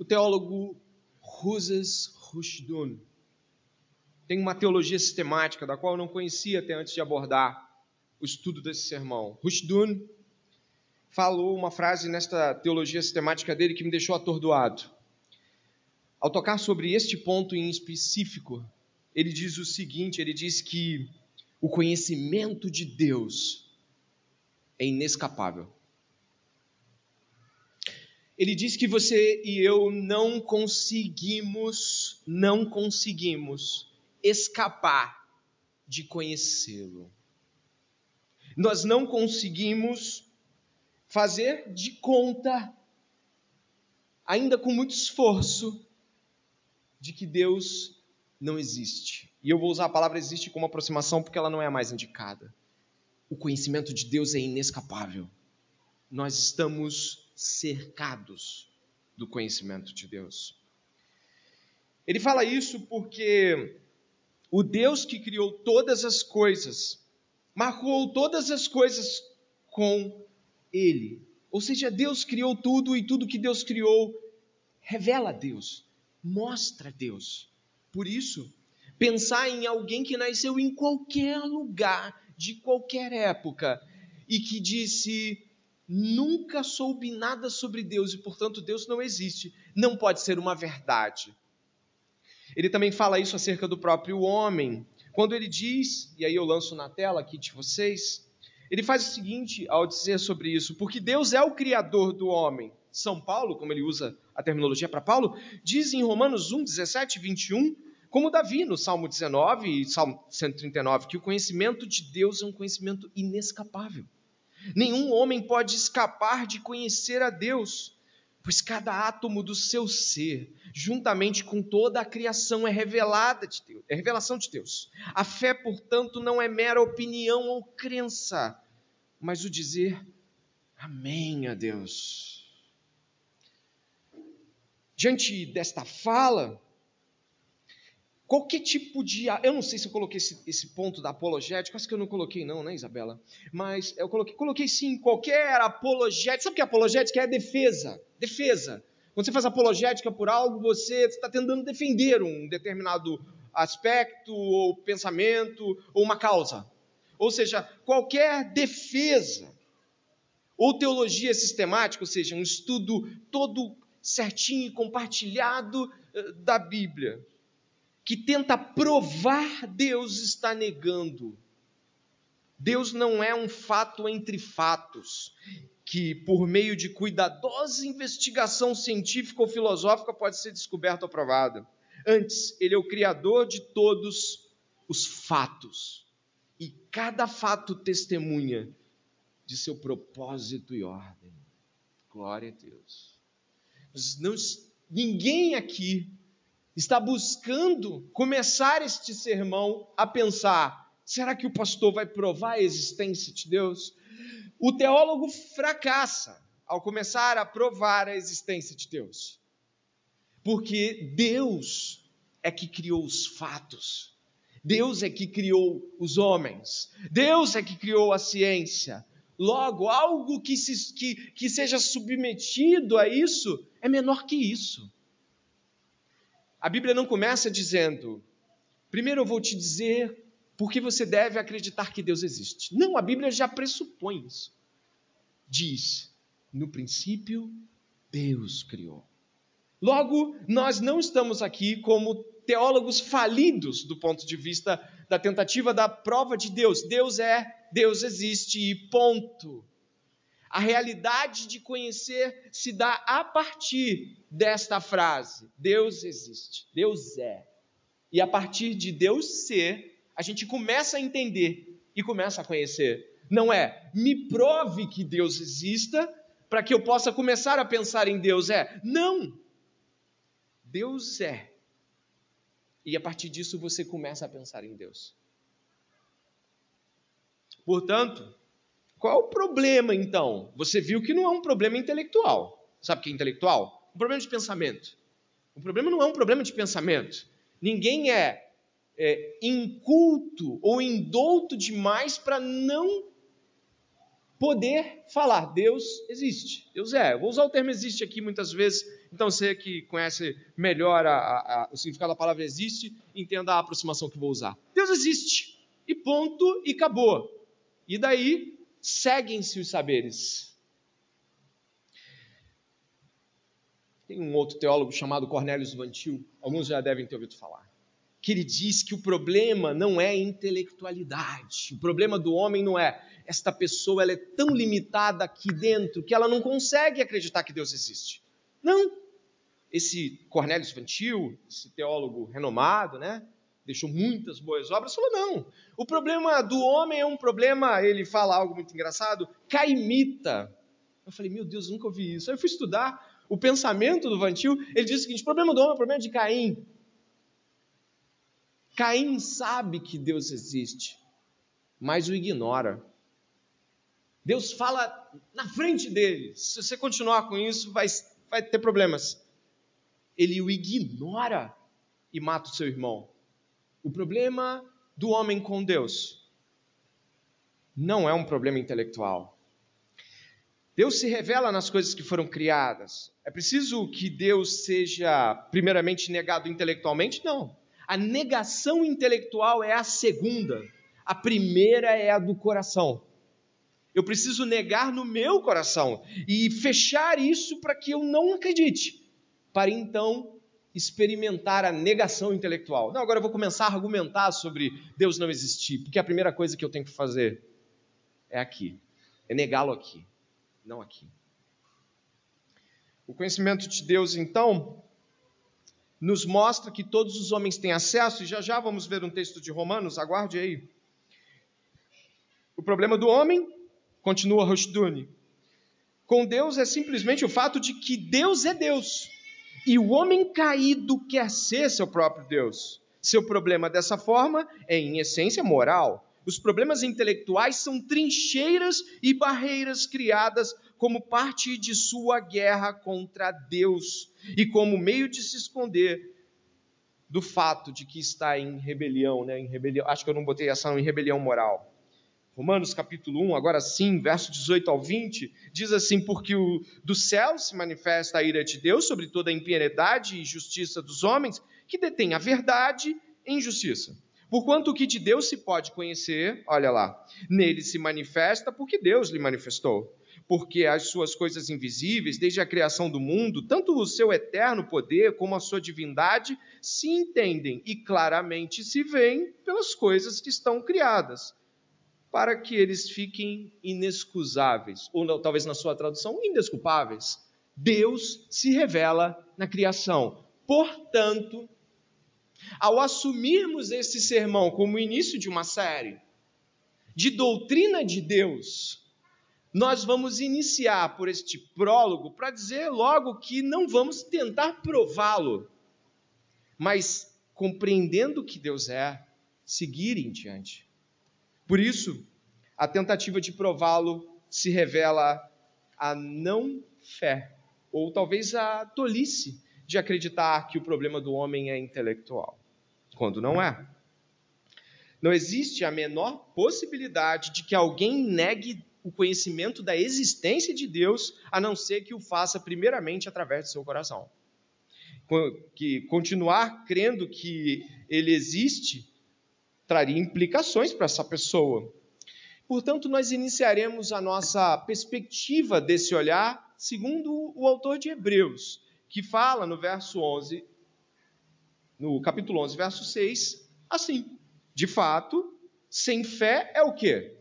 o teólogo Ruzes Rushdun tem uma teologia sistemática da qual eu não conhecia até antes de abordar o estudo desse sermão. Rushdun falou uma frase nesta teologia sistemática dele que me deixou atordoado. Ao tocar sobre este ponto em específico, ele diz o seguinte: ele diz que o conhecimento de Deus é inescapável. Ele diz que você e eu não conseguimos, não conseguimos escapar de conhecê-lo. Nós não conseguimos fazer de conta, ainda com muito esforço, de que Deus não existe. E eu vou usar a palavra existe como aproximação porque ela não é a mais indicada. O conhecimento de Deus é inescapável. Nós estamos cercados do conhecimento de Deus. Ele fala isso porque o Deus que criou todas as coisas marcou todas as coisas com Ele. Ou seja, Deus criou tudo e tudo que Deus criou revela Deus, mostra Deus. Por isso, pensar em alguém que nasceu em qualquer lugar, de qualquer época, e que disse: nunca soube nada sobre Deus e, portanto, Deus não existe, não pode ser uma verdade. Ele também fala isso acerca do próprio homem, quando ele diz, e aí eu lanço na tela aqui de vocês, ele faz o seguinte ao dizer sobre isso: porque Deus é o criador do homem. São Paulo, como ele usa a terminologia para Paulo, diz em Romanos 1, 17 e 21, como Davi no Salmo 19 e Salmo 139, que o conhecimento de Deus é um conhecimento inescapável. Nenhum homem pode escapar de conhecer a Deus, pois cada átomo do seu ser, juntamente com toda a criação, é revelada de Deus, é revelação de Deus. A fé, portanto, não é mera opinião ou crença, mas o dizer amém a Deus. Diante desta fala, qualquer tipo de. Eu não sei se eu coloquei esse, esse, ponto da apologética, acho que eu não coloquei, não, né, Isabela? Mas eu coloquei, coloquei sim, qualquer apologética. Sabe o que é apologética? É defesa. Defesa. Quando você faz apologética por algo, você está tentando defender um determinado aspecto, ou pensamento, ou uma causa. Ou seja, qualquer defesa ou teologia sistemática, ou seja, um estudo todo certinho e compartilhado eh, da Bíblia que tenta provar, Deus está negando. Deus não é um fato entre fatos, que por meio de cuidadosa investigação científica ou filosófica pode ser descoberto ou provado. Antes, Ele é o Criador de todos os fatos. E cada fato testemunha de seu propósito e ordem. Glória a Deus. Não, ninguém aqui está buscando começar este sermão a pensar: será que o pastor vai provar a existência de Deus? O teólogo fracassa ao começar a provar a existência de Deus. Porque Deus é que criou os fatos. Deus é que criou os homens. Deus é que criou a ciência. Logo, algo que, se, que, que seja submetido a isso é menor que isso. A Bíblia não começa dizendo, primeiro eu vou te dizer por que você deve acreditar que Deus existe. Não, a Bíblia já pressupõe isso. Diz, no princípio, Deus criou. Logo, nós não estamos aqui como teólogos falidos do ponto de vista da tentativa da prova de Deus. Deus é, Deus existe e ponto. A realidade de conhecer se dá a partir desta frase: Deus existe, Deus é. E a partir de Deus ser, a gente começa a entender e começa a conhecer. Não é me prove que Deus exista para que eu possa começar a pensar em Deus. É, não. Deus é. E a partir disso você começa a pensar em Deus. Portanto, qual o problema então? Você viu que não é um problema intelectual. Sabe o que é intelectual? Um problema de pensamento. O problema não é um problema de pensamento. Ninguém é, é inculto ou indouto demais para não poder falar: Deus existe, Deus é. Eu vou usar o termo existe aqui muitas vezes, então você que conhece melhor a, a, o significado da palavra existe, entenda a aproximação que vou usar. Deus existe, e ponto, e acabou. E daí seguem-se os saberes. Tem um outro teólogo chamado Cornelius Vantil, alguns já devem ter ouvido falar que ele diz que o problema não é intelectualidade. O problema do homem não é esta pessoa ela é tão limitada aqui dentro que ela não consegue acreditar que Deus existe. Não. Esse Cornélio Vantil, esse teólogo renomado, né, deixou muitas boas obras, falou não. O problema do homem é um problema, ele fala algo muito engraçado, caimita. Eu falei, meu Deus, eu nunca ouvi isso. Aí eu fui estudar o pensamento do Vantil, ele diz o seguinte: o problema do homem é o problema de Caim. Caim sabe que Deus existe, mas o ignora. Deus fala na frente dele. Se você continuar com isso, vai, vai ter problemas. Ele o ignora e mata o seu irmão. O problema do homem com Deus não é um problema intelectual. Deus se revela nas coisas que foram criadas. É preciso que Deus seja, primeiramente, negado intelectualmente? Não. A negação intelectual é a segunda. A primeira é a do coração. Eu preciso negar no meu coração e fechar isso para que eu não acredite, para então experimentar a negação intelectual. Não, agora eu vou começar a argumentar sobre Deus não existir, porque a primeira coisa que eu tenho que fazer é aqui, é negá-lo aqui, não aqui. O conhecimento de Deus, então, nos mostra que todos os homens têm acesso, e já já vamos ver um texto de Romanos, aguarde aí. O problema do homem, continua Rushduni, com Deus é simplesmente o fato de que Deus é Deus, e o homem caído quer ser seu próprio Deus. Seu problema dessa forma é, em essência, moral. Os problemas intelectuais são trincheiras e barreiras criadas como parte de sua guerra contra Deus e como meio de se esconder do fato de que está em rebelião, né? Em rebelião, acho que eu não botei essa em rebelião moral. Romanos capítulo 1, agora sim, verso 18 ao 20, diz assim: Porque o, do céu se manifesta a ira de Deus sobre toda a impiedade e justiça dos homens que detêm a verdade em justiça. Porquanto o que de Deus se pode conhecer, olha lá, nele se manifesta porque Deus lhe manifestou. Porque as suas coisas invisíveis, desde a criação do mundo, tanto o seu eterno poder como a sua divindade, se entendem e claramente se veem pelas coisas que estão criadas, para que eles fiquem inexcusáveis, ou talvez na sua tradução, indesculpáveis. Deus se revela na criação. Portanto, ao assumirmos esse sermão como o início de uma série de doutrina de Deus, nós vamos iniciar por este prólogo para dizer logo que não vamos tentar prová-lo, mas compreendendo que Deus é, seguir em diante. Por isso, a tentativa de prová-lo se revela a não fé, ou talvez a tolice de acreditar que o problema do homem é intelectual, quando não é. Não existe a menor possibilidade de que alguém negue o conhecimento da existência de Deus, a não ser que o faça primeiramente através do seu coração. Que continuar crendo que ele existe traria implicações para essa pessoa. Portanto, nós iniciaremos a nossa perspectiva desse olhar segundo o autor de Hebreus, que fala no verso 11, no capítulo 11, verso 6, assim: De fato, sem fé é o quê?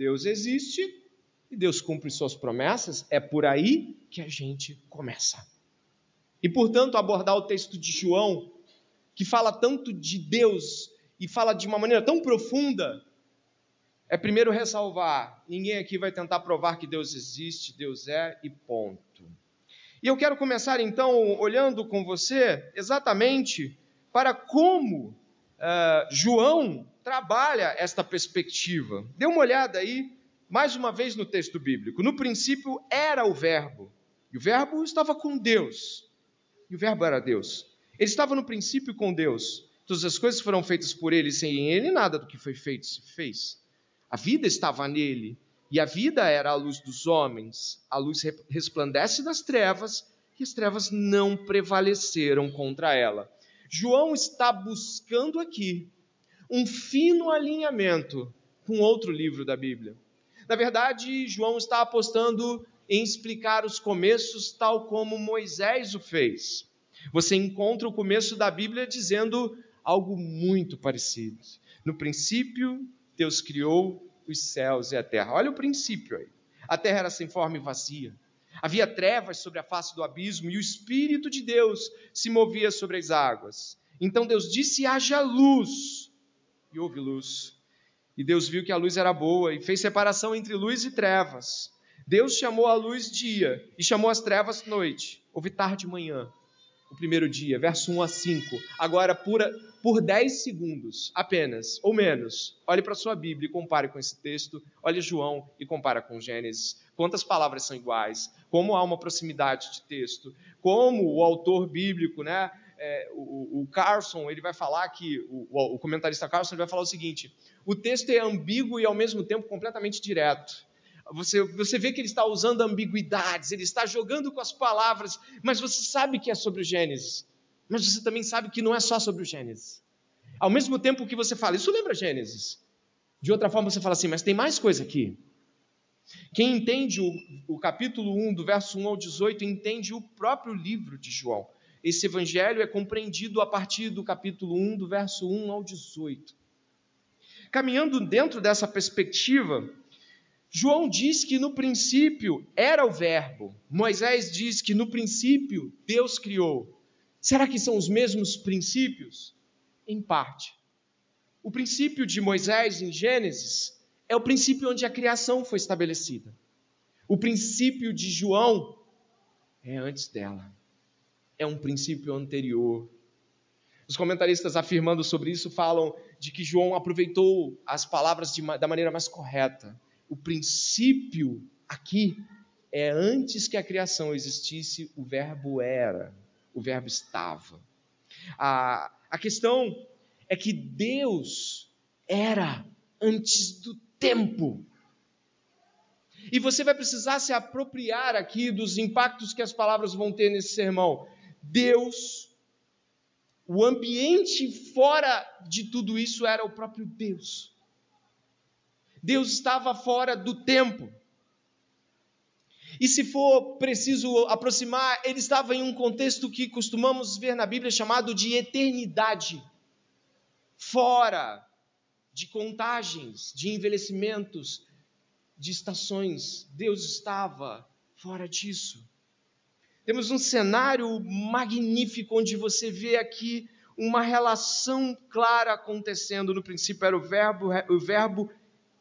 Deus existe e Deus cumpre suas promessas, é por aí que a gente começa. E, portanto, abordar o texto de João, que fala tanto de Deus e fala de uma maneira tão profunda, é primeiro ressalvar: ninguém aqui vai tentar provar que Deus existe, Deus é e ponto. E eu quero começar então olhando com você exatamente para como uh, João trabalha esta perspectiva. Dê uma olhada aí mais uma vez no texto bíblico. No princípio era o Verbo, e o Verbo estava com Deus, e o Verbo era Deus. Ele estava no princípio com Deus. Todas as coisas foram feitas por ele, sem ele nada do que foi feito se fez. A vida estava nele, e a vida era a luz dos homens. A luz resplandece das trevas, e as trevas não prevaleceram contra ela. João está buscando aqui um fino alinhamento com outro livro da Bíblia. Na verdade, João está apostando em explicar os começos tal como Moisés o fez. Você encontra o começo da Bíblia dizendo algo muito parecido. No princípio, Deus criou os céus e a terra. Olha o princípio aí. A terra era sem forma e vazia. Havia trevas sobre a face do abismo e o Espírito de Deus se movia sobre as águas. Então Deus disse: haja luz. E houve luz. E Deus viu que a luz era boa e fez separação entre luz e trevas. Deus chamou a luz dia e chamou as trevas noite. Houve tarde e manhã, o primeiro dia, verso 1 a 5. Agora, por, por 10 segundos apenas, ou menos, olhe para sua Bíblia e compare com esse texto. Olhe João e compara com Gênesis. Quantas palavras são iguais? Como há uma proximidade de texto? Como o autor bíblico, né? É, o, o, Carson, ele vai falar que, o, o comentarista Carson, vai falar o seguinte: o texto é ambíguo e ao mesmo tempo completamente direto. Você, você vê que ele está usando ambiguidades, ele está jogando com as palavras, mas você sabe que é sobre o Gênesis. Mas você também sabe que não é só sobre o Gênesis. Ao mesmo tempo que você fala, isso lembra Gênesis. De outra forma, você fala assim, mas tem mais coisa aqui. Quem entende o, o capítulo 1, do verso 1 ao 18, entende o próprio livro de João. Esse evangelho é compreendido a partir do capítulo 1, do verso 1 ao 18. Caminhando dentro dessa perspectiva, João diz que no princípio era o Verbo. Moisés diz que no princípio Deus criou. Será que são os mesmos princípios? Em parte. O princípio de Moisés em Gênesis é o princípio onde a criação foi estabelecida. O princípio de João é antes dela. É um princípio anterior. Os comentaristas afirmando sobre isso falam de que João aproveitou as palavras de, da maneira mais correta o princípio aqui é antes que a criação existisse, o verbo era, o verbo estava. A, a questão é que Deus era antes do tempo. E você vai precisar se apropriar aqui dos impactos que as palavras vão ter nesse sermão. Deus, o ambiente fora de tudo isso era o próprio Deus. Deus estava fora do tempo. E se for preciso aproximar, ele estava em um contexto que costumamos ver na Bíblia chamado de eternidade fora de contagens, de envelhecimentos, de estações. Deus estava fora disso. Temos um cenário magnífico onde você vê aqui uma relação clara acontecendo. No princípio era o verbo, o verbo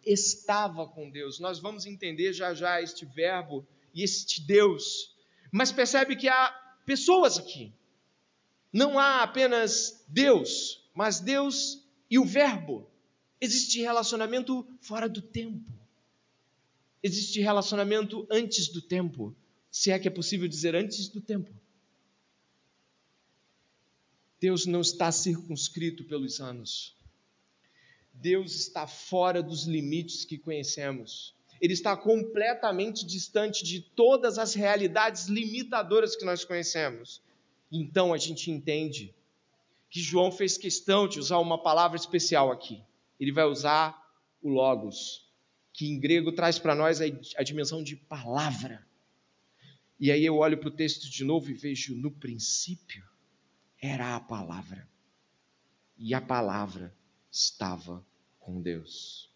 estava com Deus. Nós vamos entender já já este verbo e este Deus. Mas percebe que há pessoas aqui. Não há apenas Deus, mas Deus e o Verbo. Existe relacionamento fora do tempo. Existe relacionamento antes do tempo, se é que é possível dizer antes do tempo. Deus não está circunscrito pelos anos. Deus está fora dos limites que conhecemos. Ele está completamente distante de todas as realidades limitadoras que nós conhecemos. Então a gente entende que João fez questão de usar uma palavra especial aqui. Ele vai usar o Logos, que em grego traz para nós a, dimensão de palavra. E aí eu olho para o texto de novo e vejo: no princípio era a palavra. E a palavra estava com Deus.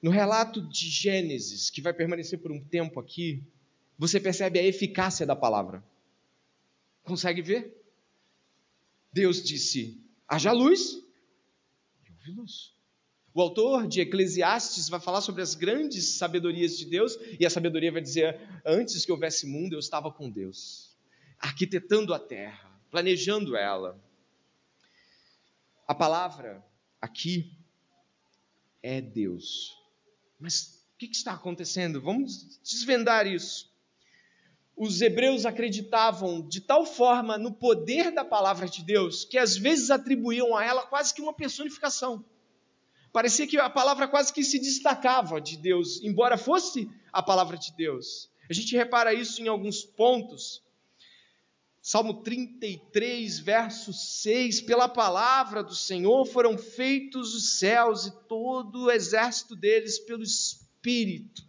No relato de Gênesis, que vai permanecer por um tempo aqui, você percebe a eficácia da palavra. Consegue ver? Deus disse: haja luz, e houve luz. O autor de Eclesiastes vai falar sobre as grandes sabedorias de Deus, e a sabedoria vai dizer: antes que houvesse mundo, eu estava com Deus, arquitetando a terra, planejando ela. A palavra aqui é Deus. Mas o que está acontecendo? Vamos desvendar isso. Os hebreus acreditavam de tal forma no poder da palavra de Deus que às vezes atribuíam a ela quase que uma personificação. Parecia que a palavra quase que se destacava de Deus, embora fosse a palavra de Deus. A gente repara isso em alguns pontos. Salmo 33, verso 6: Pela palavra do Senhor foram feitos os céus e todo o exército deles pelo Espírito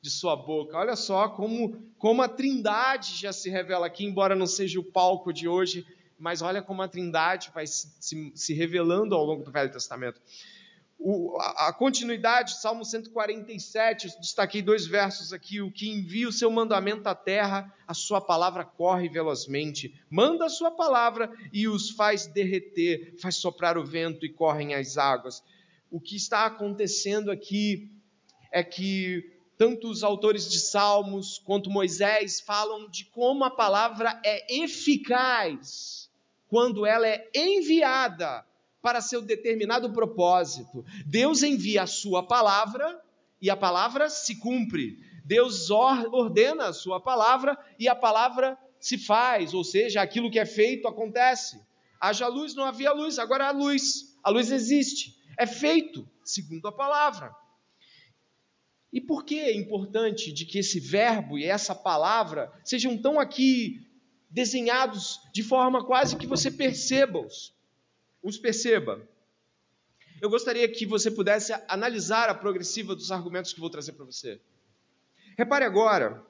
de sua boca. Olha só como, como a Trindade já se revela aqui, embora não seja o palco de hoje, mas olha como a Trindade vai se, se, se revelando ao longo do Velho Testamento. O, a, a, continuidade, Salmo 147, destaquei dois versos aqui. O que envia o seu mandamento à terra, a sua palavra corre velozmente. Manda a sua palavra e os faz derreter, faz soprar o vento e correm as águas. O que está acontecendo aqui é que tanto os autores de Salmos quanto Moisés falam de como a palavra é eficaz quando ela é enviada para seu determinado propósito. Deus envia a sua palavra e a palavra se cumpre. Deus ordena a sua palavra e a palavra se faz, ou seja, aquilo que é feito acontece. Haja luz, não havia luz, agora há luz. A luz existe. É feito segundo a palavra. E por que é importante de que esse verbo e essa palavra sejam tão aqui desenhados de forma quase que você perceba-os? Os perceba. Eu gostaria que você pudesse analisar a progressiva dos argumentos que vou trazer para você. Repare agora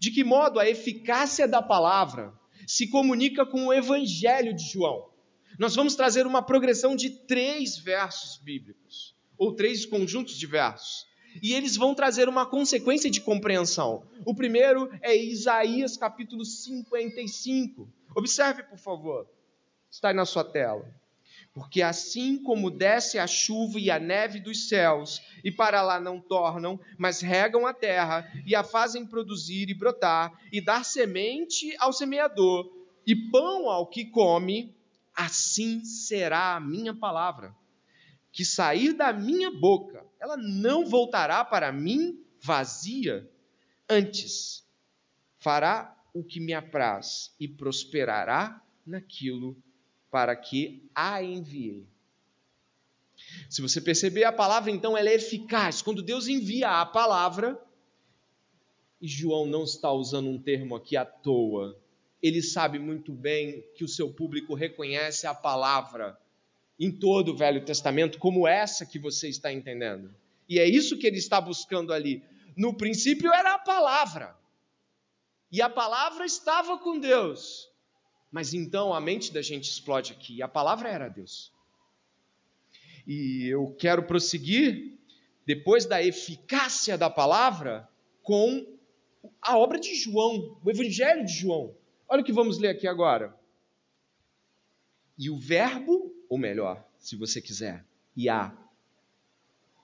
de que modo a eficácia da palavra se comunica com o Evangelho de João. Nós vamos trazer uma progressão de três versos bíblicos, ou três conjuntos de versos, e eles vão trazer uma consequência de compreensão. O primeiro é Isaías capítulo 55. Observe, por favor, está aí na sua tela. Porque assim como desce a chuva e a neve dos céus, e para lá não tornam, mas regam a terra, e a fazem produzir e brotar, e dar semente ao semeador, e pão ao que come, assim será a minha palavra, que sair da minha boca, ela não voltará para mim vazia, antes fará o que me apraz e prosperará naquilo para que a enviei. Se você perceber, a palavra então ela é eficaz. Quando Deus envia a palavra, e João não está usando um termo aqui à toa, ele sabe muito bem que o seu público reconhece a palavra em todo o Velho Testamento como essa que você está entendendo. E é isso que ele está buscando ali. No princípio era a palavra. E a palavra estava com Deus. Mas então a mente da gente explode aqui. A palavra era Deus. E eu quero prosseguir, depois da eficácia da palavra, com a obra de João, o Evangelho de João. Olha o que vamos ler aqui agora. E o Verbo, ou melhor, se você quiser, e a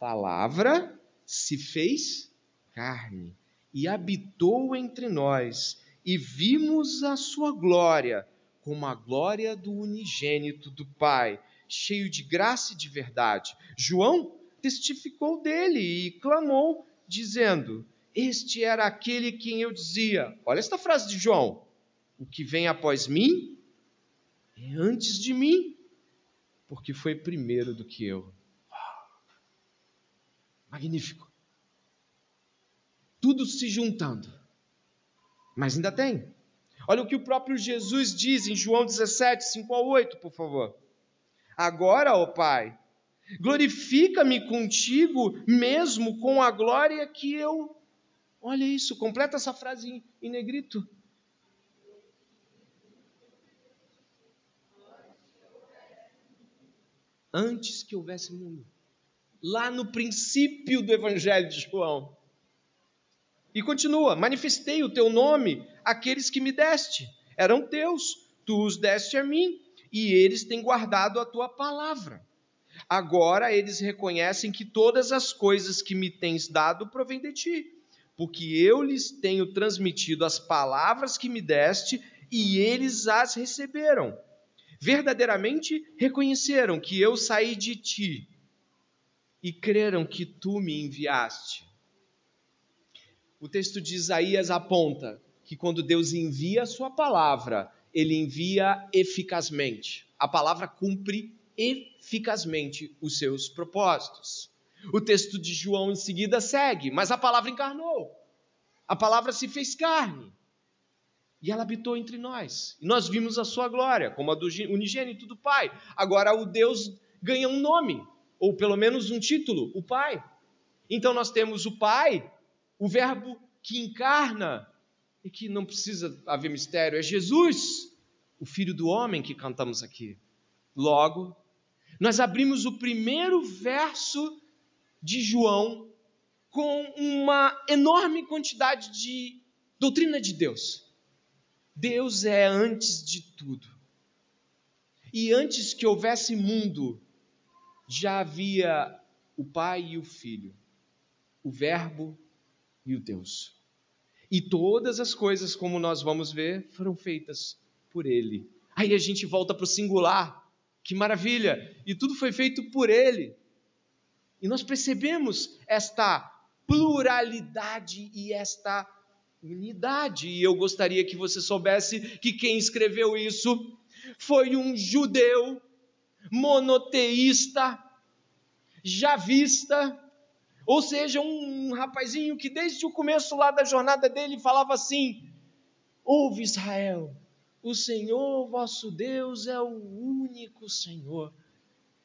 palavra se fez carne e habitou entre nós, e vimos a sua glória como a glória do unigênito do Pai, cheio de graça e de verdade. João testificou dele e clamou, dizendo: Este era aquele quem eu dizia. Olha esta frase de João: O que vem após mim é antes de mim, porque foi primeiro do que eu. Magnífico. Tudo se juntando. Mas ainda tem. Olha o que o próprio Jesus diz em João 17, 5 a 8, por favor. Agora, ó Pai, glorifica-me contigo mesmo com a glória que eu. Olha isso, completa essa frase em negrito. Antes que houvesse mundo. Lá no princípio do Evangelho de João. E continua: manifestei o teu nome àqueles que me deste. Eram teus, tu os deste a mim, e eles têm guardado a tua palavra. Agora eles reconhecem que todas as coisas que me tens dado provêm de ti, porque eu lhes tenho transmitido as palavras que me deste e eles as receberam. Verdadeiramente reconheceram que eu saí de ti e creram que tu me enviaste. O texto de Isaías aponta que quando Deus envia a sua palavra, ele envia eficazmente. A palavra cumpre eficazmente os seus propósitos. O texto de João em seguida segue, mas a palavra encarnou. A palavra se fez carne. E ela habitou entre nós. E nós vimos a sua glória, como a do unigênito do Pai. Agora o Deus ganha um nome, ou pelo menos um título, o Pai. Então nós temos o Pai, o Verbo que encarna e que não precisa haver mistério, é Jesus, o Filho do Homem que cantamos aqui. Logo, nós abrimos o primeiro verso de João com uma enorme quantidade de doutrina de Deus. Deus é antes de tudo. E antes que houvesse mundo, já havia o Pai e o Filho, o Verbo e o Deus. E todas as coisas, como nós vamos ver, foram feitas por Ele. Aí a gente volta para o singular. Que maravilha! E tudo foi feito por Ele. E nós percebemos esta pluralidade e esta unidade. E eu gostaria que você soubesse que quem escreveu isso foi um judeu monoteísta, javista, ou seja, um rapazinho que desde o começo lá da jornada dele falava assim: Ouve Israel, o Senhor vosso Deus é o único Senhor.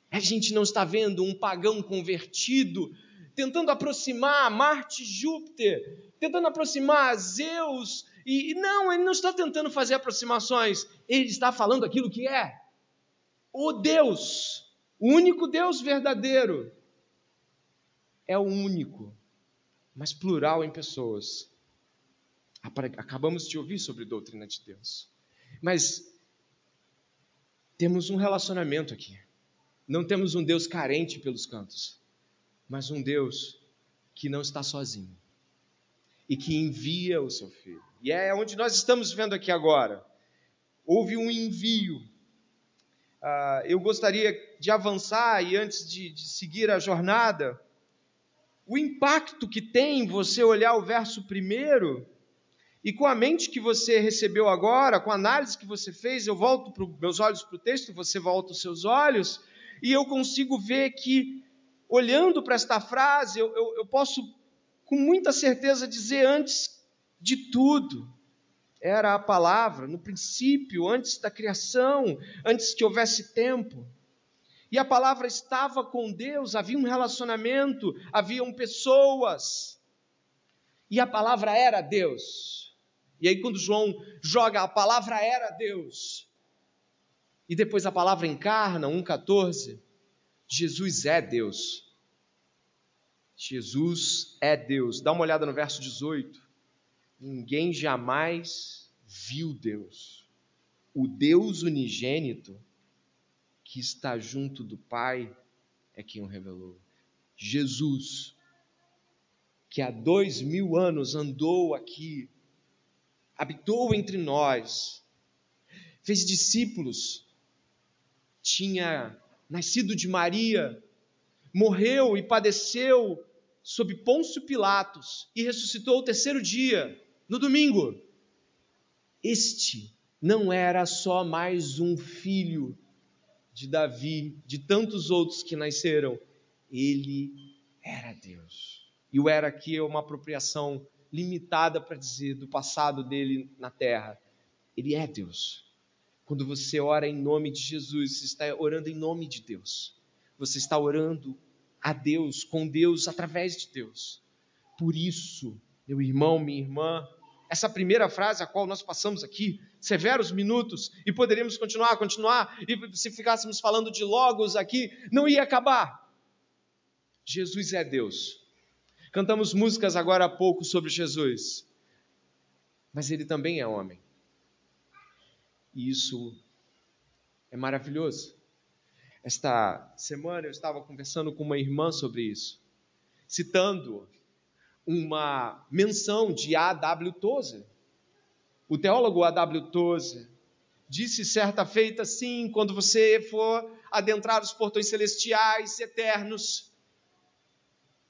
A gente não está vendo um pagão convertido tentando aproximar Marte, Júpiter, tentando aproximar Zeus. E não, ele não está tentando fazer aproximações, ele está falando aquilo que é o Deus, o único Deus verdadeiro. É o único, mas plural em pessoas. Acabamos de ouvir sobre doutrina de Deus. Mas temos um relacionamento aqui. Não temos um Deus carente pelos cantos, mas um Deus que não está sozinho e que envia o seu filho. E é onde nós estamos vendo aqui agora. Houve um envio. Uh, eu gostaria de avançar e antes de, de seguir a jornada, o impacto que tem você olhar o verso primeiro e com a mente que você recebeu agora, com a análise que você fez, eu volto pro, meus olhos para o texto, você volta os seus olhos, e eu consigo ver que, olhando para esta frase, eu, eu, eu posso com muita certeza dizer antes de tudo, era a palavra, no princípio, antes da criação, antes que houvesse tempo. E a palavra estava com Deus, havia um relacionamento, haviam pessoas. E a palavra era Deus. E aí, quando João joga a palavra era Deus, e depois a palavra encarna, 1,14, Jesus é Deus. Jesus é Deus. Dá uma olhada no verso 18. Ninguém jamais viu Deus. O Deus unigênito que está junto do Pai é quem o revelou. Jesus, que há dois mil anos andou aqui, habitou entre nós, fez discípulos, tinha nascido de Maria, morreu e padeceu sob Pôncio Pilatos e ressuscitou o terceiro dia, no domingo. Este não era só mais um filho de Davi, de tantos outros que nasceram, ele era Deus. E o era aqui é uma apropriação limitada para dizer do passado dele na terra. Ele é Deus. Quando você ora em nome de Jesus, você está orando em nome de Deus. Você está orando a Deus, com Deus, através de Deus. Por isso, meu irmão, minha irmã, essa primeira frase a qual nós passamos aqui, severos minutos, e poderíamos continuar, continuar, e se ficássemos falando de logos aqui, não ia acabar. Jesus é Deus. Cantamos músicas agora há pouco sobre Jesus, mas ele também é homem. E isso é maravilhoso. Esta semana eu estava conversando com uma irmã sobre isso, citando uma menção de A.W. Tozer. O teólogo A.W. Tozer disse certa feita assim: quando você for adentrar os portões celestiais eternos,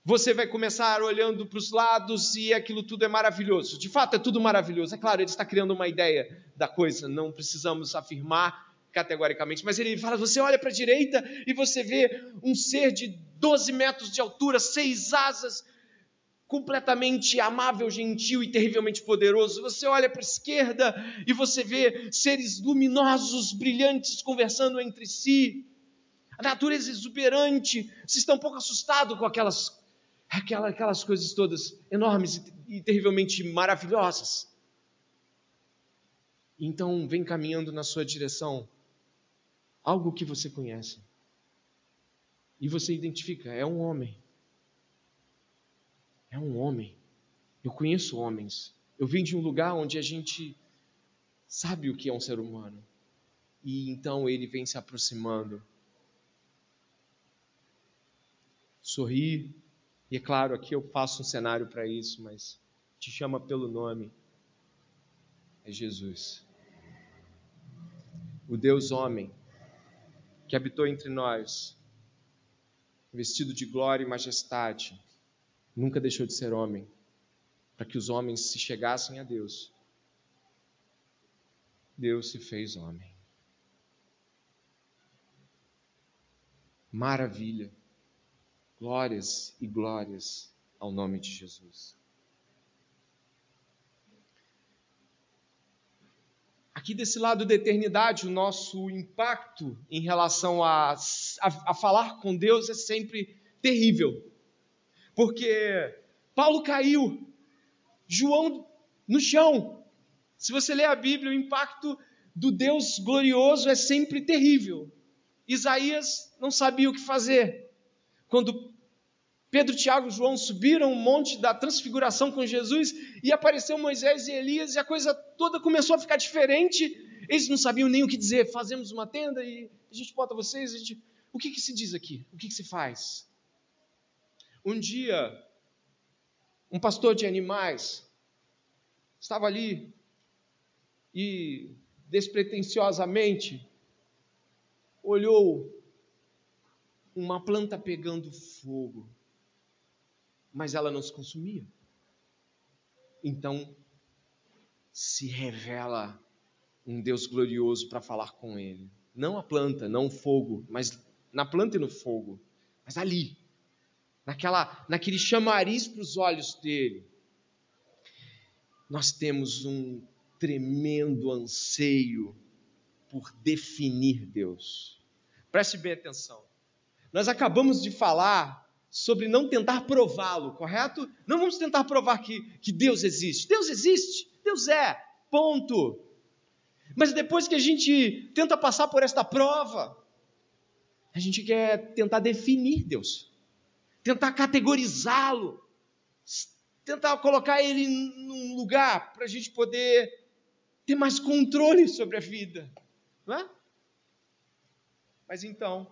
você vai começar olhando para os lados e aquilo tudo é maravilhoso. De fato, é tudo maravilhoso. É claro, ele está criando uma ideia da coisa, não precisamos afirmar categoricamente, mas ele fala: você olha para a direita e você vê um ser de 12 metros de altura, seis asas, completamente amável, gentil e terrivelmente poderoso. Você olha para a esquerda e você vê seres luminosos, brilhantes, conversando entre si. A natureza exuberante. Você está um pouco assustado com aquelas, aquelas, aquelas coisas todas enormes e, e terrivelmente maravilhosas. Então vem caminhando na sua direção algo que você conhece. E você identifica, é um homem. É um homem. Eu conheço homens. Eu vim de um lugar onde a gente sabe o que é um ser humano. E então ele vem se aproximando. Sorri. E é claro, aqui eu faço um cenário para isso, mas te chama pelo nome. É Jesus. O Deus homem que habitou entre nós, vestido de glória e majestade nunca deixou de ser homem, para que os homens se chegassem a Deus. Deus se fez homem. Maravilha. Glórias e glórias ao nome de Jesus. Aqui desse lado da eternidade, o nosso impacto em relação a, a, a falar com Deus é sempre terrível porque Paulo caiu, João no chão. Se você ler a Bíblia, o impacto do Deus glorioso é sempre terrível. Isaías não sabia o que fazer. Quando Pedro, Tiago e João subiram o monte da transfiguração com Jesus e apareceu Moisés e Elias e a coisa toda começou a ficar diferente. Eles não sabiam nem o que dizer. Fazemos uma tenda e a gente bota vocês. Gente... O que, que se diz aqui? O que, que se faz? Um dia, um pastor de animais estava ali e despretensiosamente olhou uma planta pegando fogo, mas ela não se consumia. Então se revela um Deus glorioso para falar com ele. Não a planta, não o fogo, mas na planta e no fogo, mas ali, naquela, naquele chamariz para os olhos dele, nós temos um tremendo anseio por definir Deus. Preste bem atenção. Nós acabamos de falar sobre não tentar prová-lo, correto? Não vamos tentar provar que, que Deus existe. Deus existe, Deus é, ponto. Mas depois que a gente tenta passar por esta prova, a gente quer tentar definir Deus tentar categorizá-lo, tentar colocar ele num lugar para a gente poder ter mais controle sobre a vida. Não é? Mas então,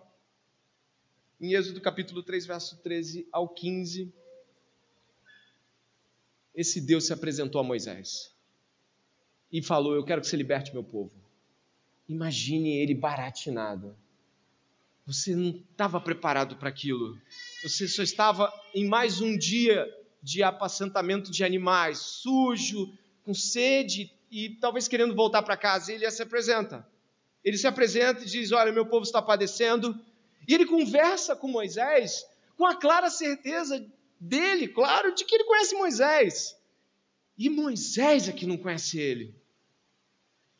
em Êxodo capítulo 3, verso 13 ao 15, esse Deus se apresentou a Moisés e falou: Eu quero que você liberte meu povo. Imagine ele baratinado. Você não estava preparado para aquilo. Você só estava em mais um dia de apacentamento de animais, sujo, com sede e talvez querendo voltar para casa. Ele se apresenta. Ele se apresenta e diz: Olha, meu povo está padecendo. E ele conversa com Moisés com a clara certeza dele, claro, de que ele conhece Moisés. E Moisés é que não conhece ele.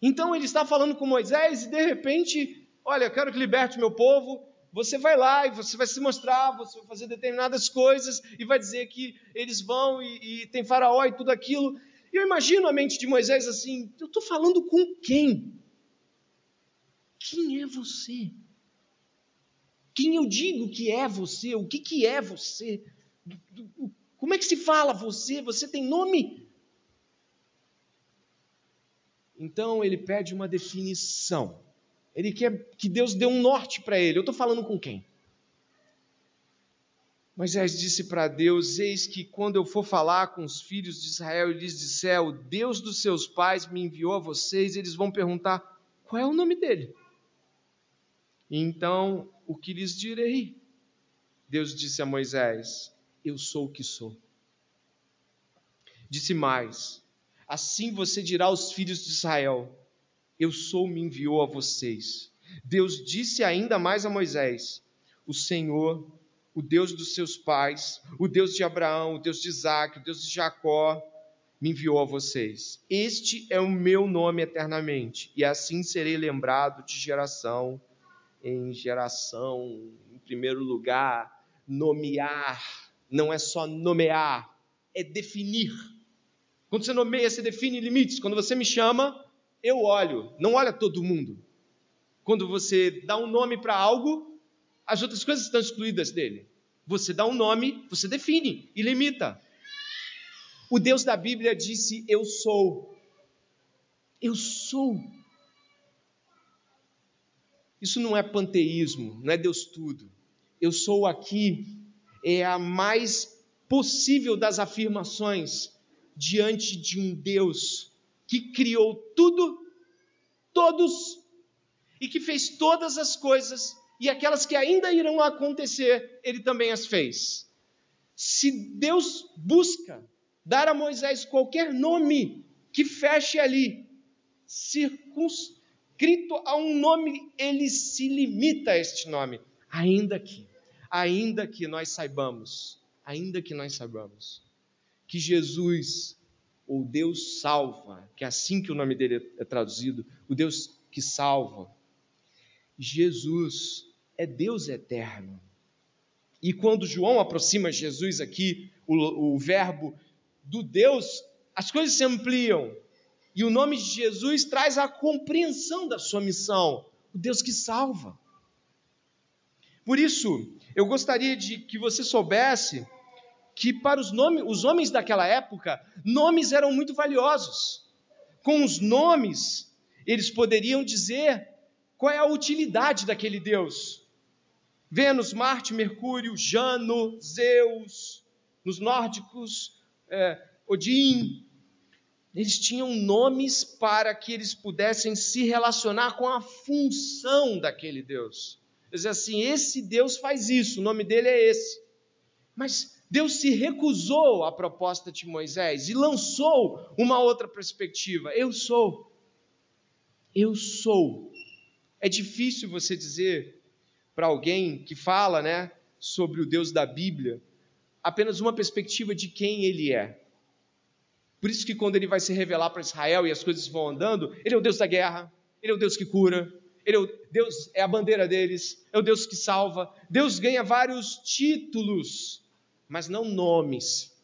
Então ele está falando com Moisés e de repente, olha, eu quero que liberte meu povo. Você vai lá e você vai se mostrar, você vai fazer determinadas coisas e vai dizer que eles vão e, e tem faraó e tudo aquilo. E eu imagino a mente de Moisés assim: eu estou falando com quem? Quem é você? Quem eu digo que é você? O que, que é você? Como é que se fala você? Você tem nome? Então ele pede uma definição. Ele quer que Deus dê um norte para ele. Eu estou falando com quem? Moisés disse para Deus: Eis que quando eu for falar com os filhos de Israel e lhes disser, o Deus dos seus pais me enviou a vocês, eles vão perguntar: qual é o nome dele? Então, o que lhes direi? Deus disse a Moisés: Eu sou o que sou. Disse mais: Assim você dirá aos filhos de Israel: Eu sou, me enviou a vocês. Deus disse ainda mais a Moisés: O Senhor, o Deus dos seus pais, o Deus de Abraão, o Deus de Isaac, o Deus de Jacó, me enviou a vocês. Este é o meu nome eternamente, e assim serei lembrado de geração em geração. Em primeiro lugar, nomear não é só nomear, é definir. Quando você nomeia, você define limites. Quando você me chama, eu olho, não olha todo mundo. Quando você dá um nome para algo, as outras coisas estão excluídas dele. Você dá um nome, você define e limita. O Deus da Bíblia disse: Eu sou. Eu sou. Isso não é panteísmo, não é Deus tudo. Eu sou aqui é a mais possível das afirmações diante de um Deus que criou tudo, todos e que fez todas as coisas e aquelas que ainda irão acontecer, ele também as fez. Se Deus busca dar a Moisés qualquer nome que feche ali, circunscrito a um nome, ele se limita a este nome, ainda que, ainda que nós saibamos, ainda que nós saibamos que Jesus, ou Deus salva, que é assim que o nome dele é traduzido, o Deus que salva, Jesus é Deus eterno. E quando João aproxima Jesus aqui, o, o verbo do Deus, as coisas se ampliam. E o nome de Jesus traz a compreensão da sua missão, o Deus que salva. Por isso, eu gostaria de que você soubesse que para os, nome, os homens daquela época, nomes eram muito valiosos. Com os nomes, eles poderiam dizer qual é a utilidade daquele Deus. Vênus, Marte, Mercúrio, Jano, Zeus, nos nórdicos, é, Odin, eles tinham nomes para que eles pudessem se relacionar com a função daquele Deus. Dizer assim, esse Deus faz isso, o nome dele é esse. Mas Deus se recusou à proposta de Moisés e lançou uma outra perspectiva. Eu sou. Eu sou. É difícil você dizer para alguém que fala, né, sobre o Deus da Bíblia, apenas uma perspectiva de quem ele é. Por isso que quando ele vai se revelar para Israel e as coisas vão andando, ele é o Deus da guerra, ele é o Deus que cura, ele é o Deus é a bandeira deles, é o Deus que salva. Deus ganha vários títulos, mas não nomes.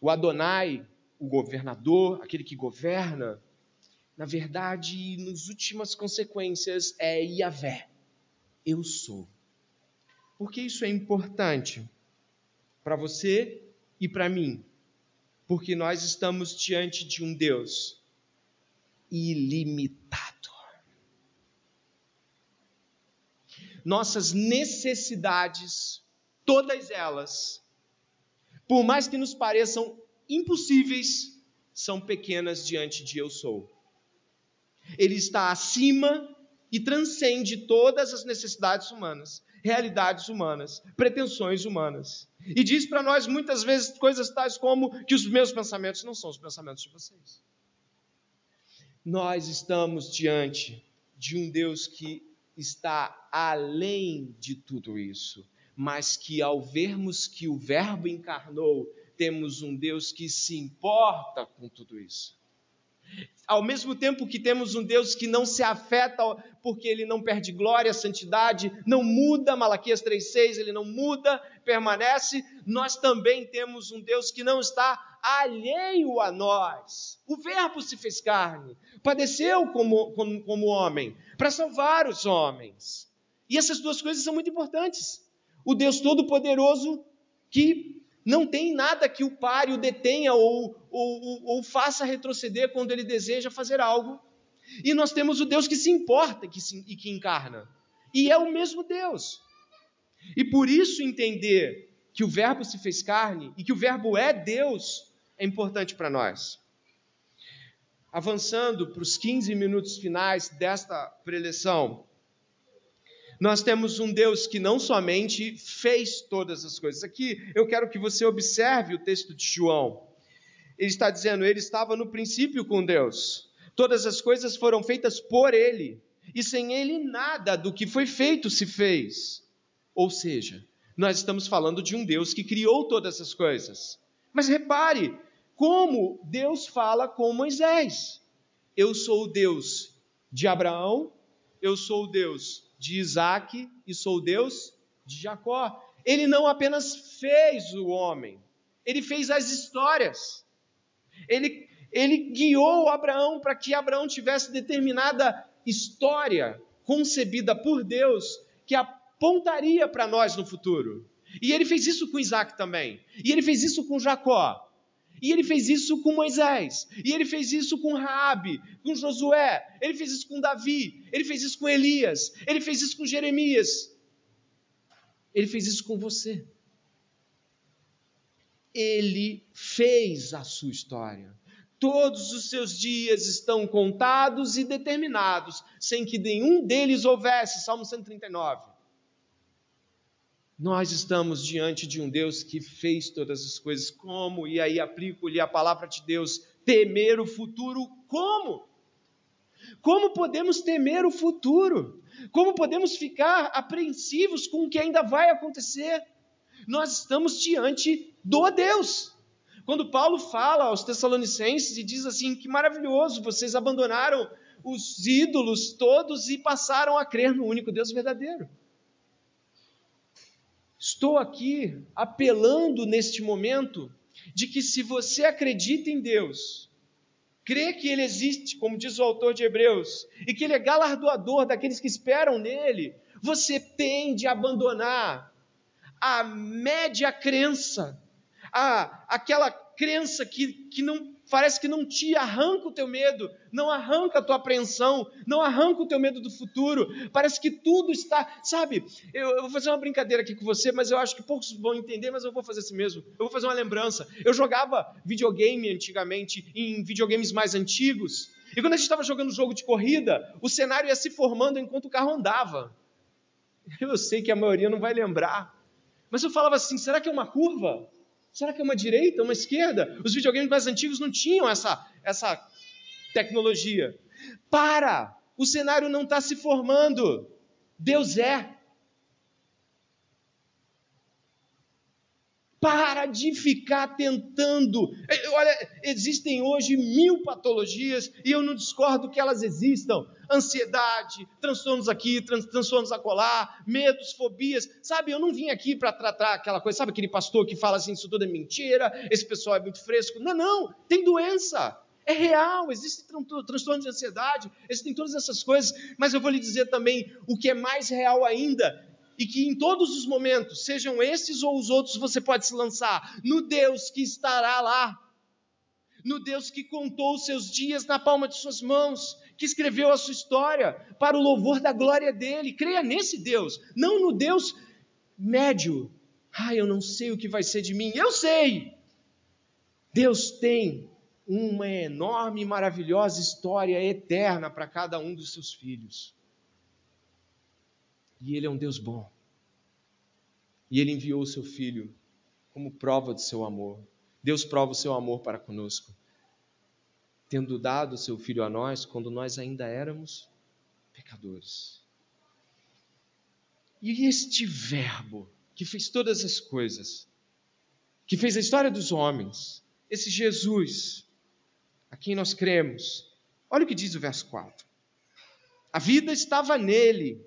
O Adonai, o governador, aquele que governa, na verdade, nas últimas consequências é Yahvé. Eu sou. Por que isso é importante para você e para mim? Porque nós estamos diante de um Deus ilimitado. Nossas necessidades, todas elas, por mais que nos pareçam impossíveis, são pequenas diante de eu sou. Ele está acima e transcende todas as necessidades humanas realidades humanas, pretensões humanas. E diz para nós muitas vezes coisas tais como que os meus pensamentos não são os pensamentos de vocês. Nós estamos diante de um Deus que está além de tudo isso, mas que ao vermos que o Verbo encarnou, temos um Deus que se importa com tudo isso. Ao mesmo tempo que temos um Deus que não se afeta porque ele não perde glória, santidade, não muda, Malaquias 3:6, ele não muda, permanece, nós também temos um Deus que não está alheio a nós. O Verbo se fez carne, padeceu como, como, como homem, para salvar os homens. E essas duas coisas são muito importantes. O Deus Todo-Poderoso que não tem nada que o pare, o detenha ou, ou, ou, faça retroceder quando ele deseja fazer algo. E nós temos o Deus que se importa que se, e que encarna. E é o mesmo Deus. E por isso entender que o Verbo se fez carne e que o Verbo é Deus é importante para nós. Avançando para os 15 minutos finais desta preleção, Nós temos um Deus que não somente fez todas as coisas. Aqui eu quero que você observe o texto de João. Ele está dizendo: Ele estava no princípio com Deus. Todas as coisas foram feitas por Ele. E sem Ele nada do que foi feito se fez. Ou seja, nós estamos falando de um Deus que criou todas as coisas. Mas repare como Deus fala com Moisés. Eu sou o Deus de Abraão, eu sou o Deus de Isaac e sou Deus de Jacó. Ele não apenas fez o homem, ele fez as histórias. Ele, ele guiou Abraão para que Abraão tivesse determinada história concebida por Deus que apontaria para nós no futuro. E ele fez isso com Isaac também. E ele fez isso com Jacó. E ele fez isso com Moisés. E ele fez isso com Raabe, com Josué. Ele fez isso com Davi. Ele fez isso com Elias. Ele fez isso com Jeremias. Ele fez isso com você. Ele fez a sua história. Todos os seus dias estão contados e determinados, sem que nenhum deles houvesse. Salmo 139. Nós estamos diante de um Deus que fez todas as coisas. Como? E aí aplico-lhe a palavra de Deus: temer o futuro. Como? Como podemos temer o futuro? Como podemos ficar apreensivos com o que ainda vai acontecer? Nós estamos diante do Deus. Quando Paulo fala aos Tessalonicenses e diz assim: que maravilhoso, vocês abandonaram os ídolos todos e passaram a crer no único Deus verdadeiro. Estou aqui apelando neste momento de que se você acredita em Deus, crê que Ele existe, como diz o autor de Hebreus, e que Ele é galardoador daqueles que esperam nele, você tem de abandonar a média crença, a, aquela crença que, que não parece que não te arranca o teu medo, não arranca a tua apreensão, não arranca o teu medo do futuro. Parece que tudo está, sabe? Eu, eu, vou fazer uma brincadeira aqui com você, mas eu acho que poucos vão entender, mas eu vou fazer assim mesmo. Eu vou fazer uma lembrança. Eu jogava videogame antigamente, em videogames mais antigos, e quando a gente estava jogando jogo de corrida, o cenário ia se formando enquanto o carro andava. Eu sei que a maioria não vai lembrar, mas eu falava assim: será que é uma curva? Será que é uma direita, uma esquerda? Os videogames mais antigos não tinham essa, essa tecnologia. Para! O cenário não está se formando. Deus é. Para de ficar tentando. É, olha, existem hoje mil patologias e eu não discordo que elas existam. Ansiedade, transtornos aqui, transtornos acolá, medos, fobias. Sabe, eu não vim aqui para tratar aquela coisa, sabe aquele pastor que fala assim, isso tudo é mentira, esse pessoal é muito fresco. Não, não, tem doença. É real, existe transtorno de ansiedade, existem todas essas coisas, mas eu vou lhe dizer também o que é mais real ainda e que em todos os momentos, sejam esses ou os outros, você pode se lançar no Deus que estará lá, no Deus que contou os seus dias na palma de suas mãos, que escreveu a sua história para o louvor da glória dele. Creia nesse Deus, não no Deus médio. Ah, eu não sei o que vai ser de mim. Eu sei! Deus tem uma enorme e maravilhosa história eterna para cada um dos seus filhos. E Ele é um Deus bom. E Ele enviou o seu Filho como prova do seu amor. Deus prova o seu amor para conosco, tendo dado o seu Filho a nós quando nós ainda éramos pecadores. E este Verbo que fez todas as coisas, que fez a história dos homens, esse Jesus, a quem nós cremos, olha o que diz o verso 4. A vida estava nele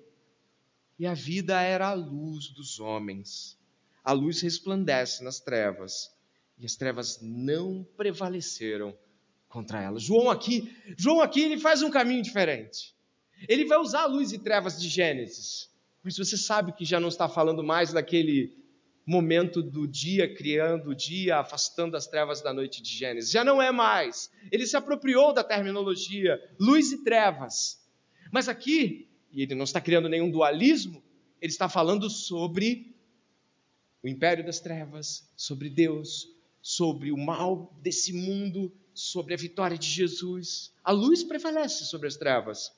e a vida era a luz dos homens. A luz resplandece nas trevas, e as trevas não prevaleceram contra ela. João aqui, João aqui ele faz um caminho diferente. Ele vai usar a luz e trevas de Gênesis. Mas você sabe que já não está falando mais daquele momento do dia criando o dia, afastando as trevas da noite de Gênesis. Já não é mais. Ele se apropriou da terminologia luz e trevas. Mas aqui e ele não está criando nenhum dualismo, ele está falando sobre o império das trevas, sobre Deus, sobre o mal desse mundo, sobre a vitória de Jesus. A luz prevalece sobre as trevas.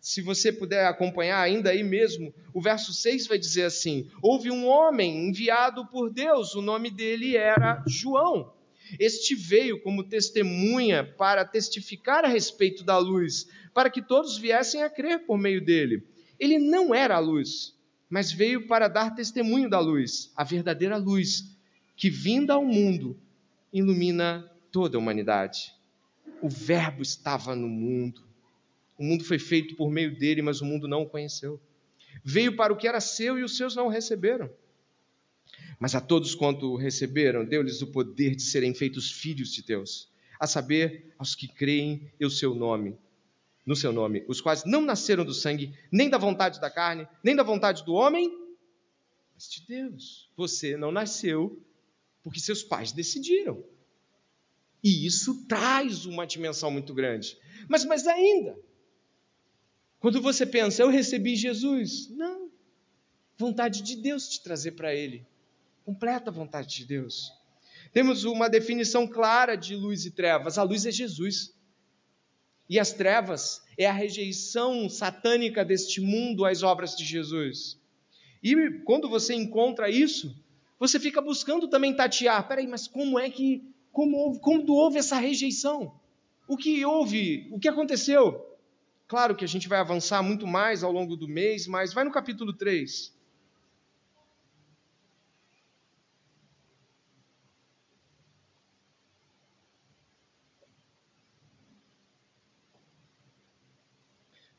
Se você puder acompanhar ainda aí mesmo, o verso 6 vai dizer assim: Houve um homem enviado por Deus, o nome dele era João. Este veio como testemunha para testificar a respeito da luz, para que todos viessem a crer por meio dele. Ele não era a luz, mas veio para dar testemunho da luz, a verdadeira luz, que vinda ao mundo ilumina toda a humanidade. O Verbo estava no mundo. O mundo foi feito por meio dele, mas o mundo não o conheceu. Veio para o que era seu e os seus não o receberam. Mas a todos quanto o receberam, deu-lhes o poder de serem feitos filhos de Deus, a saber, aos que creem em seu nome, no seu nome, os quais não nasceram do sangue, nem da vontade da carne, nem da vontade do homem, mas de Deus. Você não nasceu porque seus pais decidiram. E isso traz uma dimensão muito grande. Mas, mas ainda, quando você pensa, eu recebi Jesus, não. Vontade de Deus te trazer para Ele. Completa vontade de Deus. Temos uma definição clara de luz e trevas. A luz é Jesus. E as trevas é a rejeição satânica deste mundo às obras de Jesus. E quando você encontra isso, você fica buscando também tatear. Peraí, mas como é que. Como quando houve essa rejeição? O que houve? O que aconteceu? Claro que a gente vai avançar muito mais ao longo do mês, mas vai no capítulo 3.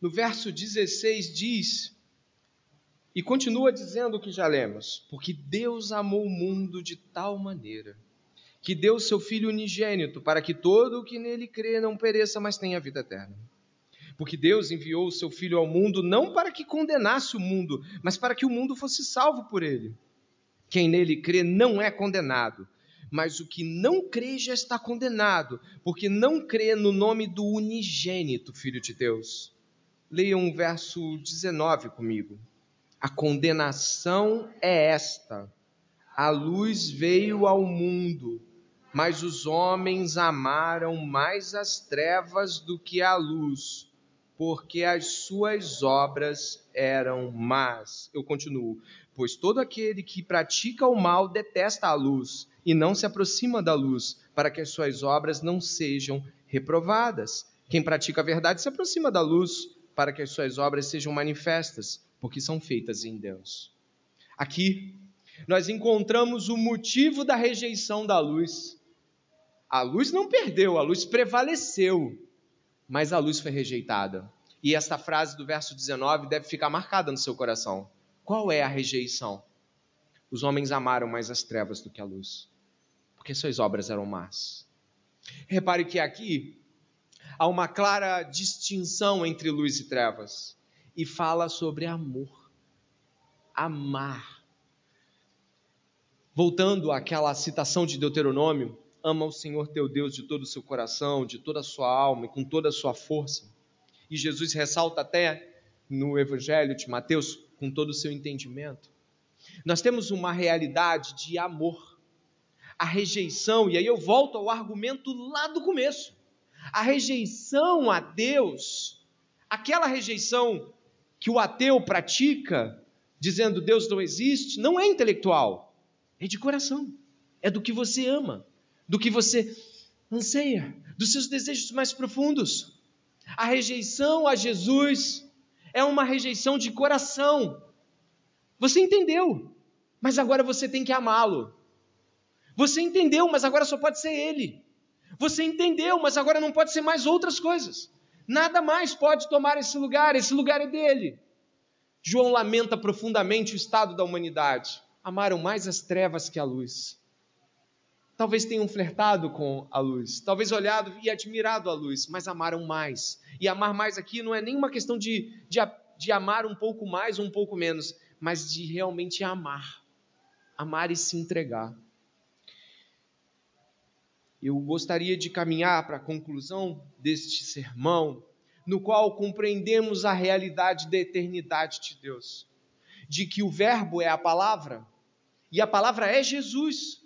No verso 16 diz, e continua dizendo o que já lemos: Porque Deus amou o mundo de tal maneira, que deu seu Filho unigênito, para que todo o que nele crê não pereça, mas tenha vida eterna. Porque Deus enviou o seu Filho ao mundo não para que condenasse o mundo, mas para que o mundo fosse salvo por ele. Quem nele crê não é condenado, mas o que não crê já está condenado, porque não crê no nome do unigênito Filho de Deus. Leiam o verso 19 comigo. A condenação é esta: a luz veio ao mundo, mas os homens amaram mais as trevas do que a luz, porque as suas obras eram más. Eu continuo. Pois todo aquele que pratica o mal detesta a luz e não se aproxima da luz, para que as suas obras não sejam reprovadas. Quem pratica a verdade se aproxima da luz para que as suas obras sejam manifestas, porque são feitas em Deus. Aqui, nós encontramos o motivo da rejeição da luz. A luz não perdeu, a luz prevaleceu, mas a luz foi rejeitada. E esta frase do verso 19 deve ficar marcada no seu coração. Qual é a rejeição? Os homens amaram mais as trevas do que a luz, porque suas obras eram más. Repare que aqui há uma clara distinção entre luz e trevas e fala sobre amor. Amar. Voltando àquela citação de Deuteronômio, ama o Senhor teu Deus de todo o seu coração, de toda a sua alma e com toda a sua força. E Jesus ressalta até no Evangelho de Mateus, com todo o seu entendimento. Nós temos uma realidade de amor. A rejeição, e aí eu volto ao argumento lá do começo. A rejeição a Deus, aquela rejeição que o ateu pratica, dizendo Deus não existe, não é intelectual, é de coração, é do que você ama, do que você anseia, dos seus desejos mais profundos. A rejeição a Jesus é uma rejeição de coração. Você entendeu, mas agora você tem que amá-lo. Você entendeu, mas agora só pode ser Ele. Você entendeu, mas agora não pode ser mais outras coisas. Nada mais pode tomar esse lugar, esse lugar é dele. João lamenta profundamente o estado da humanidade. Amaram mais as trevas que a luz. Talvez tenham flertado com a luz, talvez olhado e admirado a luz, mas amaram mais. E amar mais aqui não é nenhuma questão de, de, de amar um pouco mais ou um pouco menos, mas de realmente amar. Amar e se entregar eu gostaria de caminhar para a conclusão deste sermão, no qual compreendemos a realidade da eternidade de Deus, de que o Verbo é a palavra e a palavra é Jesus.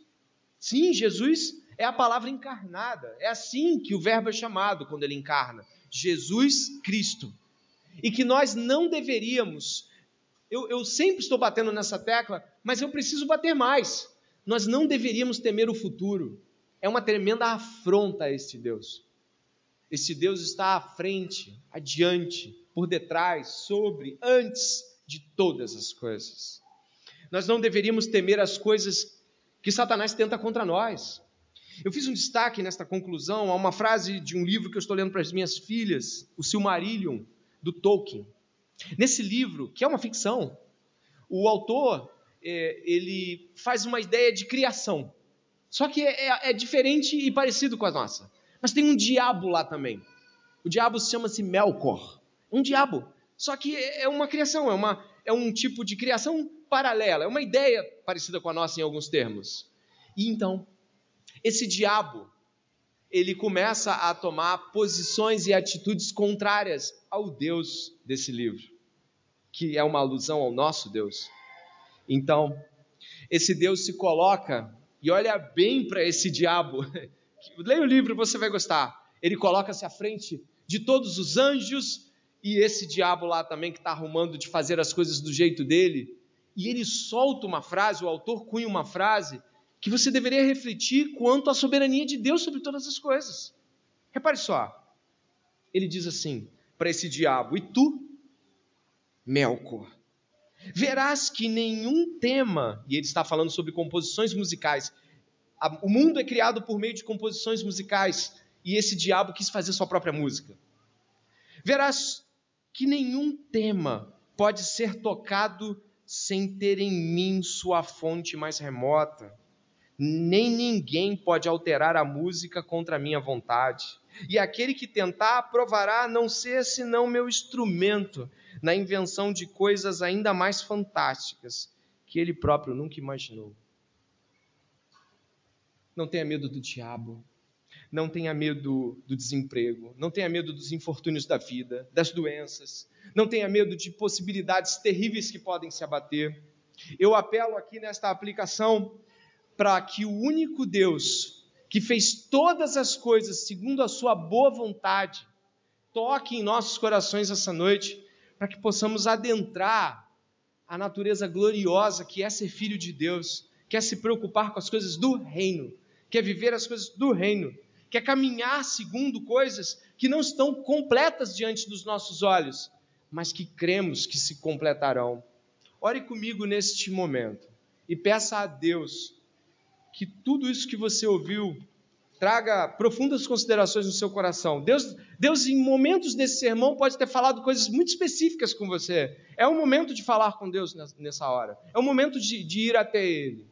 Sim, Jesus é a palavra encarnada. É assim que o Verbo é chamado quando ele encarna: Jesus Cristo. e que nós não deveríamos. Eu, eu sempre estou batendo nessa tecla, mas eu preciso bater mais. Nós não deveríamos temer o futuro. É uma tremenda afronta a este Deus. Este Deus está à frente, adiante, por detrás, sobre, antes de todas as coisas. Nós não deveríamos temer as coisas que Satanás tenta contra nós. Eu fiz um destaque nesta conclusão a uma frase de um livro que eu estou lendo para as minhas filhas, o Silmarillion, do Tolkien. Nesse livro, que é uma ficção, o autor é, ele faz uma ideia de criação. Só que é, é, é diferente e parecido com a nossa. Mas tem um diabo lá também. O diabo chama-se Melkor. Um diabo. Só que é uma criação, é, uma, é um tipo de criação paralela, é uma ideia parecida com a nossa em alguns termos. E então, esse diabo, ele começa a tomar posições e atitudes contrárias ao Deus desse livro, que é uma alusão ao nosso Deus. Então, esse Deus se coloca e olha bem para esse diabo. Leia o livro, você vai gostar. Ele coloca-se à frente de todos os anjos e esse diabo lá também que está arrumando de fazer as coisas do jeito dele. E ele solta uma frase, o autor cunha uma frase que você deveria refletir quanto à soberania de Deus sobre todas as coisas. Repare só. Ele diz assim para esse diabo: E tu, Melkor, verás que nenhum tema, e ele está falando sobre composições musicais, o mundo é criado por meio de composições musicais, e esse diabo quis fazer sua própria música. Verás que nenhum tema pode ser tocado sem ter em mim sua fonte mais remota. Nem ninguém pode alterar a música contra a minha vontade. E aquele que tentar provará não ser senão meu instrumento na invenção de coisas ainda mais fantásticas que ele próprio nunca imaginou. Não tenha medo do diabo. Não tenha medo do desemprego. Não tenha medo dos infortúnios da vida, das doenças. Não tenha medo de possibilidades terríveis que podem se abater. Eu apelo aqui nesta aplicação para que o único Deus que fez todas as coisas segundo a sua boa vontade toque em nossos corações essa noite para que possamos adentrar a natureza gloriosa que é ser filho de Deus, que é se preocupar com as coisas do reino, que é viver as coisas do reino, que é caminhar segundo coisas que não estão completas diante dos nossos olhos, mas que cremos que se completarão. Ore comigo neste momento e peça a Deus que tudo isso que você ouviu traga profundas considerações no seu coração. Deus, Deus, em momentos desse sermão, pode ter falado coisas muito específicas com você. É o momento de falar com Deus nessa hora. É o momento de, de ir até Ele.